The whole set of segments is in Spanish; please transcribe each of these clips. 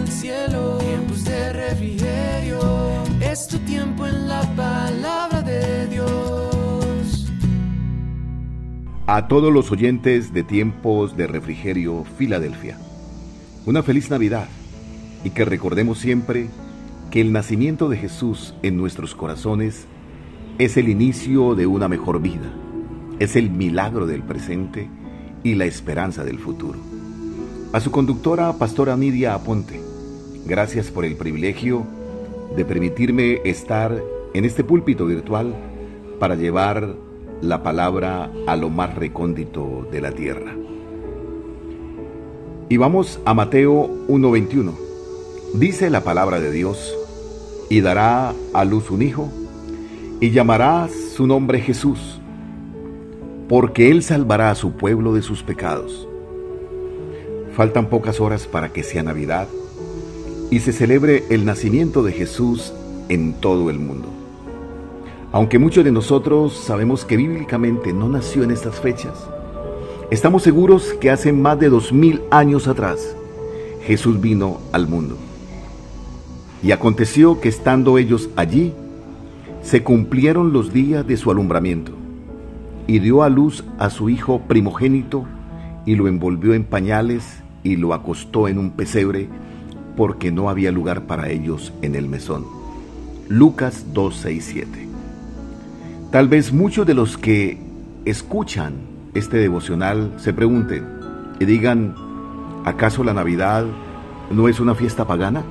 el cielo. Tiempos de refrigerio. Es tu tiempo en la palabra de Dios. A todos los oyentes de Tiempos de Refrigerio Filadelfia, una feliz Navidad y que recordemos siempre que el nacimiento de Jesús en nuestros corazones es el inicio de una mejor vida, es el milagro del presente y la esperanza del futuro. A su conductora, Pastora Nidia Aponte, gracias por el privilegio de permitirme estar en este púlpito virtual para llevar la palabra a lo más recóndito de la tierra. Y vamos a Mateo 1:21. Dice la palabra de Dios, y dará a luz un hijo, y llamará su nombre Jesús, porque él salvará a su pueblo de sus pecados. Faltan pocas horas para que sea Navidad y se celebre el nacimiento de Jesús en todo el mundo. Aunque muchos de nosotros sabemos que bíblicamente no nació en estas fechas, estamos seguros que hace más de dos mil años atrás Jesús vino al mundo. Y aconteció que estando ellos allí, se cumplieron los días de su alumbramiento, y dio a luz a su hijo primogénito, y lo envolvió en pañales, y lo acostó en un pesebre, porque no había lugar para ellos en el mesón. Lucas 267 Tal vez muchos de los que escuchan este devocional se pregunten y digan, ¿acaso la Navidad no es una fiesta pagana?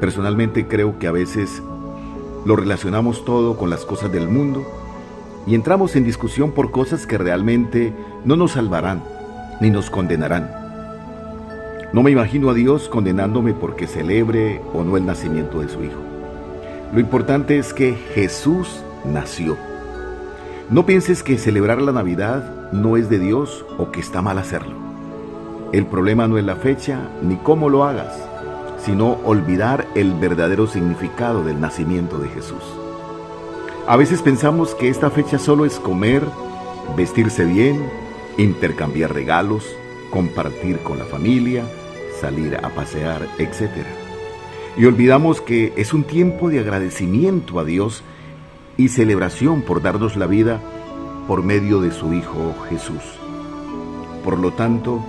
Personalmente creo que a veces lo relacionamos todo con las cosas del mundo y entramos en discusión por cosas que realmente no nos salvarán ni nos condenarán. No me imagino a Dios condenándome porque celebre o no el nacimiento de su Hijo. Lo importante es que Jesús nació. No pienses que celebrar la Navidad no es de Dios o que está mal hacerlo. El problema no es la fecha ni cómo lo hagas sino olvidar el verdadero significado del nacimiento de Jesús. A veces pensamos que esta fecha solo es comer, vestirse bien, intercambiar regalos, compartir con la familia, salir a pasear, etc. Y olvidamos que es un tiempo de agradecimiento a Dios y celebración por darnos la vida por medio de su Hijo Jesús. Por lo tanto,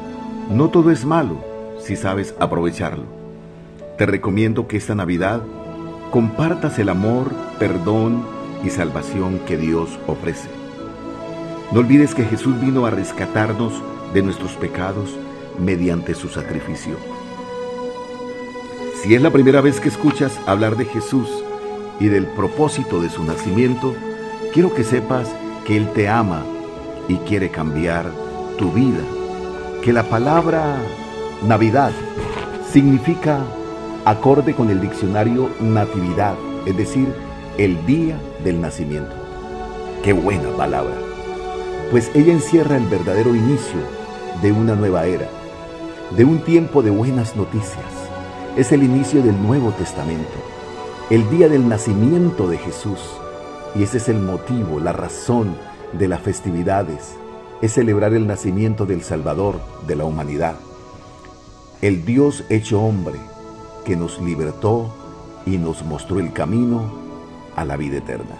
no todo es malo si sabes aprovecharlo. Te recomiendo que esta Navidad compartas el amor, perdón y salvación que Dios ofrece. No olvides que Jesús vino a rescatarnos de nuestros pecados mediante su sacrificio. Si es la primera vez que escuchas hablar de Jesús y del propósito de su nacimiento, quiero que sepas que Él te ama y quiere cambiar tu vida. Que la palabra Navidad significa acorde con el diccionario Natividad, es decir, el día del nacimiento. Qué buena palabra, pues ella encierra el verdadero inicio de una nueva era, de un tiempo de buenas noticias. Es el inicio del Nuevo Testamento, el día del nacimiento de Jesús. Y ese es el motivo, la razón de las festividades, es celebrar el nacimiento del Salvador de la humanidad. El Dios hecho hombre, que nos libertó y nos mostró el camino a la vida eterna.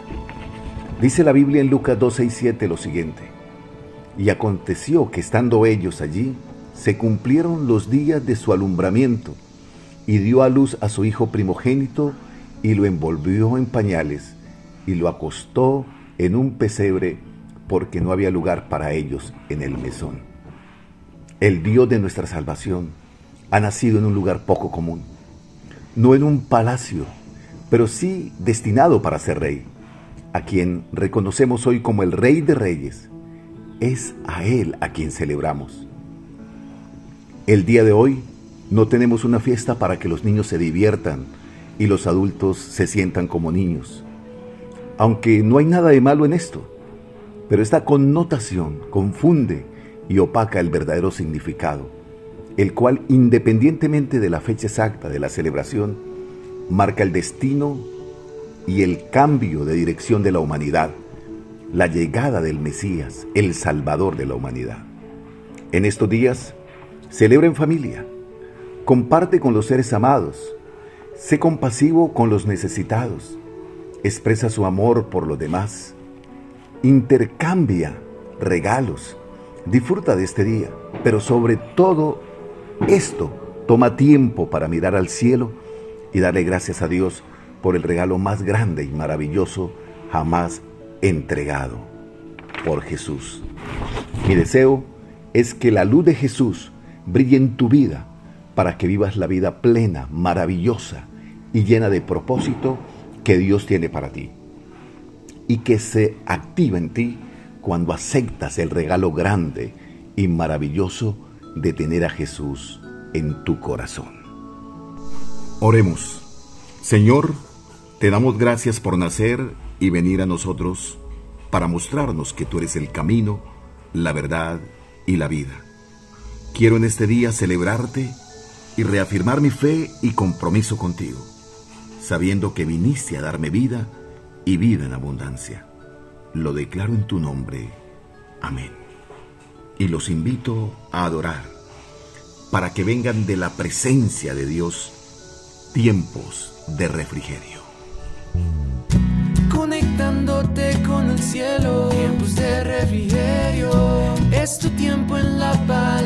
Dice la Biblia en Lucas 12 y 7 lo siguiente, y aconteció que estando ellos allí, se cumplieron los días de su alumbramiento, y dio a luz a su hijo primogénito, y lo envolvió en pañales, y lo acostó en un pesebre, porque no había lugar para ellos en el mesón. El Dios de nuestra salvación ha nacido en un lugar poco común no en un palacio, pero sí destinado para ser rey, a quien reconocemos hoy como el rey de reyes. Es a Él a quien celebramos. El día de hoy no tenemos una fiesta para que los niños se diviertan y los adultos se sientan como niños. Aunque no hay nada de malo en esto, pero esta connotación confunde y opaca el verdadero significado el cual, independientemente de la fecha exacta de la celebración, marca el destino y el cambio de dirección de la humanidad, la llegada del Mesías, el Salvador de la humanidad. En estos días, celebra en familia, Comparte con los seres amados. Sé compasivo con los necesitados. Expresa su amor por los demás. Intercambia regalos. Disfruta de este día. Pero sobre todo esto, toma tiempo para mirar al cielo y darle gracias a Dios por el regalo más grande y maravilloso jamás entregado por Jesús. Mi deseo es que la luz de Jesús brille en tu vida para que vivas la vida plena, maravillosa y llena de propósito que Dios tiene para ti. Y que se activa en ti cuando aceptas el regalo grande y maravilloso de tener a Jesús en tu corazón. Oremos. Señor, te damos gracias por nacer y venir a nosotros para mostrarnos que tú eres el camino, la verdad y la vida. Quiero en este día celebrarte y reafirmar mi fe y compromiso contigo, sabiendo que viniste a darme vida y vida en abundancia. Lo declaro en tu nombre. Amén. Y los invito a adorar para que vengan de la presencia de Dios tiempos de refrigerio. Conectándote con el cielo, tiempos de refrigerio. Es tu tiempo en la paz